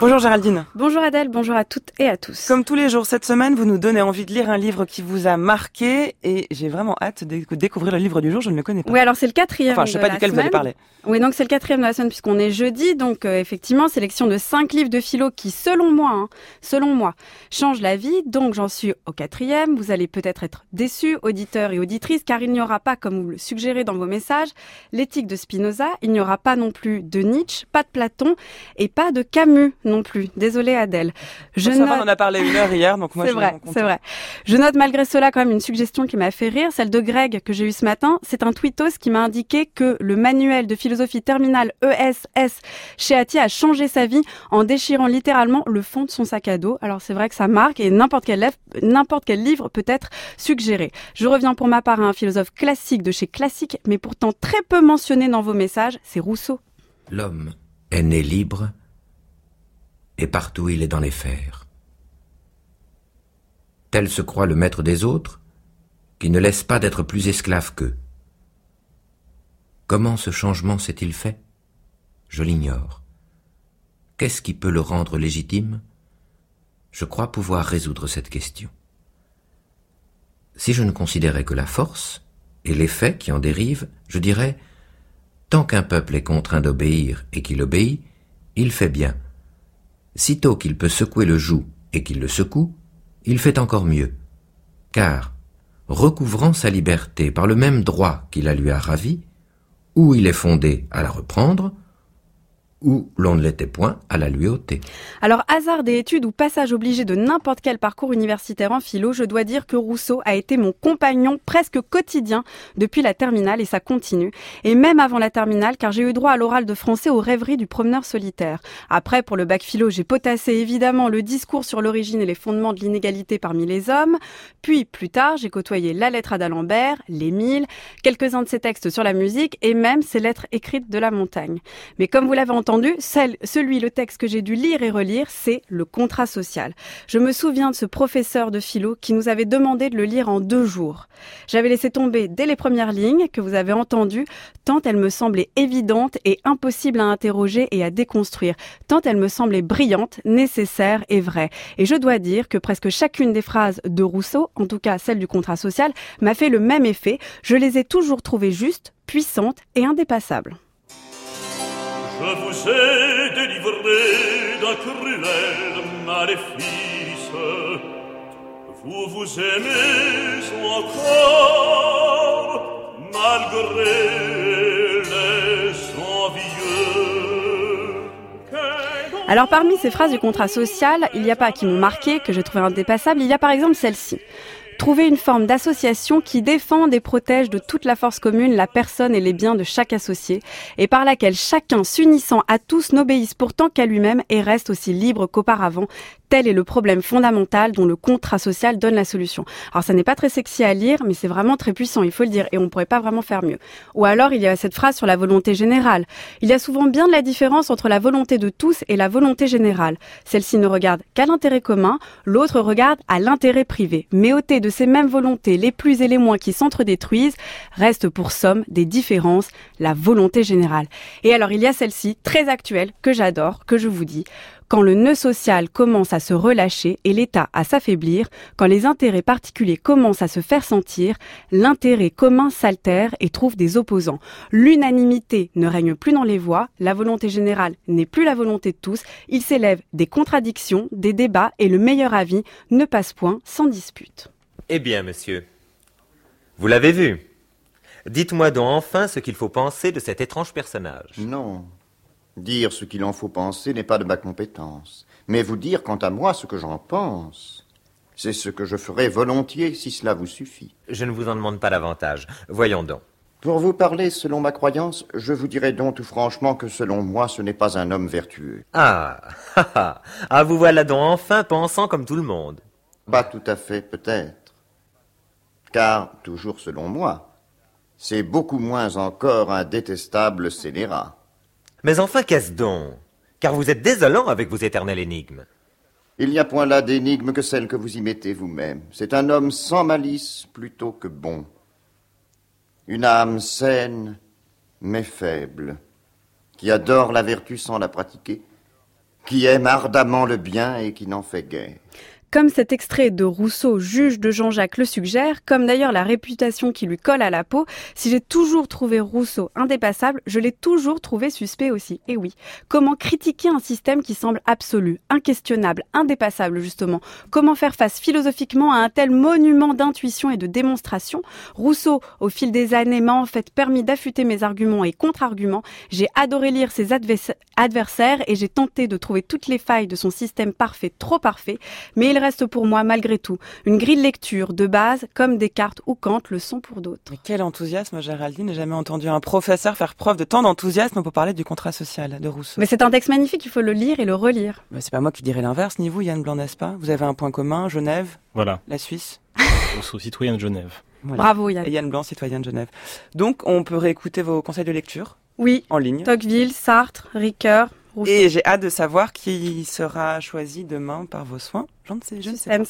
Bonjour Géraldine. Bonjour Adèle, bonjour à toutes et à tous. Comme tous les jours cette semaine, vous nous donnez envie de lire un livre qui vous a marqué et j'ai vraiment hâte de découvrir le livre du jour, je ne le connais pas. Oui, alors c'est le quatrième. Enfin, je sais pas duquel vous allez parler. Oui, donc c'est le quatrième de la semaine puisqu'on est jeudi, donc euh, effectivement, sélection de cinq livres de philo qui, selon moi, hein, selon moi, changent la vie. Donc j'en suis au quatrième. Vous allez peut-être être déçus, auditeurs et auditrices, car il n'y aura pas, comme vous le suggérez dans vos messages, l'éthique de Spinoza. Il n'y aura pas non plus de Nietzsche, pas de Platon et pas de Camus non plus. Désolée Adèle. Je note... on en a parlé une heure hier, donc moi c'est vrai, c'est vrai. Je note malgré cela quand même une suggestion qui m'a fait rire, celle de Greg que j'ai eu ce matin. C'est un tweetos qui m'a indiqué que le manuel de philosophie terminale ESS chez Ati a changé sa vie en déchirant littéralement le fond de son sac à dos. Alors c'est vrai que ça marque et n'importe quel, n'importe quel livre peut être suggéré. Je reviens pour ma part à un philosophe classique de chez Classique, mais pourtant très peu mentionné dans vos messages, c'est Rousseau. L'homme est né libre et partout il est dans les fers. Tel se croit le maître des autres, qui ne laisse pas d'être plus esclave qu'eux. Comment ce changement s'est-il fait? Je l'ignore. Qu'est-ce qui peut le rendre légitime? Je crois pouvoir résoudre cette question. Si je ne considérais que la force et l'effet qui en dérive, je dirais Tant qu'un peuple est contraint d'obéir et qu'il obéit, il fait bien, Sitôt qu'il peut secouer le joug et qu'il le secoue, il fait encore mieux. Car, recouvrant sa liberté par le même droit qui la lui a ravie, ou il est fondé à la reprendre, où l'on ne l'était point à la lui ôter. Alors, hasard des études ou passage obligé de n'importe quel parcours universitaire en philo, je dois dire que Rousseau a été mon compagnon presque quotidien depuis la terminale et ça continue. Et même avant la terminale, car j'ai eu droit à l'oral de français aux rêveries du promeneur solitaire. Après, pour le bac philo, j'ai potassé évidemment le discours sur l'origine et les fondements de l'inégalité parmi les hommes. Puis, plus tard, j'ai côtoyé la lettre à d'Alembert, l'Émile, quelques-uns de ses textes sur la musique et même ses lettres écrites de la montagne. Mais comme vous l'avez entendu, entendu, celui, le texte que j'ai dû lire et relire, c'est le contrat social. Je me souviens de ce professeur de philo qui nous avait demandé de le lire en deux jours. J'avais laissé tomber dès les premières lignes que vous avez entendues, tant elles me semblaient évidentes et impossibles à interroger et à déconstruire, tant elles me semblaient brillantes, nécessaires et vraies. Et je dois dire que presque chacune des phrases de Rousseau, en tout cas celle du contrat social, m'a fait le même effet. Je les ai toujours trouvées justes, puissantes et indépassables. Je vous ai délivré d'un cruel maléfice. Vous vous aimez encore malgré les envieux. Alors parmi ces phrases du contrat social, il n'y a pas qui m'ont marqué, que je trouve indépassable, il y a par exemple celle-ci. Trouver une forme d'association qui défende et protège de toute la force commune la personne et les biens de chaque associé, et par laquelle chacun, s'unissant à tous, n'obéisse pourtant qu'à lui-même et reste aussi libre qu'auparavant, Tel est le problème fondamental dont le contrat social donne la solution. Alors ça n'est pas très sexy à lire, mais c'est vraiment très puissant, il faut le dire, et on ne pourrait pas vraiment faire mieux. Ou alors il y a cette phrase sur la volonté générale. Il y a souvent bien de la différence entre la volonté de tous et la volonté générale. Celle-ci ne regarde qu'à l'intérêt commun, l'autre regarde à l'intérêt privé. Mais ôté de ces mêmes volontés, les plus et les moins qui s'entredétruisent, reste pour somme des différences la volonté générale. Et alors il y a celle-ci, très actuelle, que j'adore, que je vous dis quand le nœud social commence à se relâcher et l'État à s'affaiblir, quand les intérêts particuliers commencent à se faire sentir, l'intérêt commun s'altère et trouve des opposants. L'unanimité ne règne plus dans les voies, la volonté générale n'est plus la volonté de tous, il s'élève des contradictions, des débats et le meilleur avis ne passe point sans dispute. Eh bien, monsieur, vous l'avez vu. Dites-moi donc enfin ce qu'il faut penser de cet étrange personnage. Non, Dire ce qu'il en faut penser n'est pas de ma compétence. Mais vous dire quant à moi ce que j'en pense, c'est ce que je ferai volontiers si cela vous suffit. Je ne vous en demande pas davantage. Voyons donc. Pour vous parler selon ma croyance, je vous dirai donc tout franchement que selon moi ce n'est pas un homme vertueux. Ah, ah, ah, vous voilà donc enfin pensant comme tout le monde. Pas tout à fait, peut-être. Car, toujours selon moi, c'est beaucoup moins encore un détestable scélérat. Mais enfin, qu'est-ce donc? Car vous êtes désolant avec vos éternelles énigmes. Il n'y a point là d'énigme que celle que vous y mettez vous-même. C'est un homme sans malice plutôt que bon. Une âme saine, mais faible, qui adore la vertu sans la pratiquer, qui aime ardemment le bien et qui n'en fait guère. Comme cet extrait de Rousseau, juge de Jean-Jacques, le suggère, comme d'ailleurs la réputation qui lui colle à la peau, si j'ai toujours trouvé Rousseau indépassable, je l'ai toujours trouvé suspect aussi. Et oui, comment critiquer un système qui semble absolu, inquestionnable, indépassable justement? Comment faire face philosophiquement à un tel monument d'intuition et de démonstration? Rousseau, au fil des années, m'a en fait permis d'affûter mes arguments et contre-arguments. J'ai adoré lire ses adversaires et j'ai tenté de trouver toutes les failles de son système parfait, trop parfait, mais reste pour moi, malgré tout, une grille de lecture de base, comme Descartes ou Kant le sont pour d'autres. Mais quel enthousiasme, Géraldine. J'ai jamais entendu un professeur faire preuve de tant d'enthousiasme pour parler du contrat social de Rousseau. Mais c'est un texte magnifique, il faut le lire et le relire. Mais c'est pas moi qui dirais l'inverse, ni vous, Yann Blanc, n'est-ce pas? Vous avez un point commun, Genève Voilà. La Suisse Rousseau, citoyen de Genève. Bravo Yann. Et Yann Blanc, citoyen de Genève. Donc, on peut réécouter vos conseils de lecture Oui. En ligne. Tocqueville, Sartre, Ricoeur, et j'ai hâte de savoir qui sera choisi demain par vos soins. Je ne sais, je ne sais pas.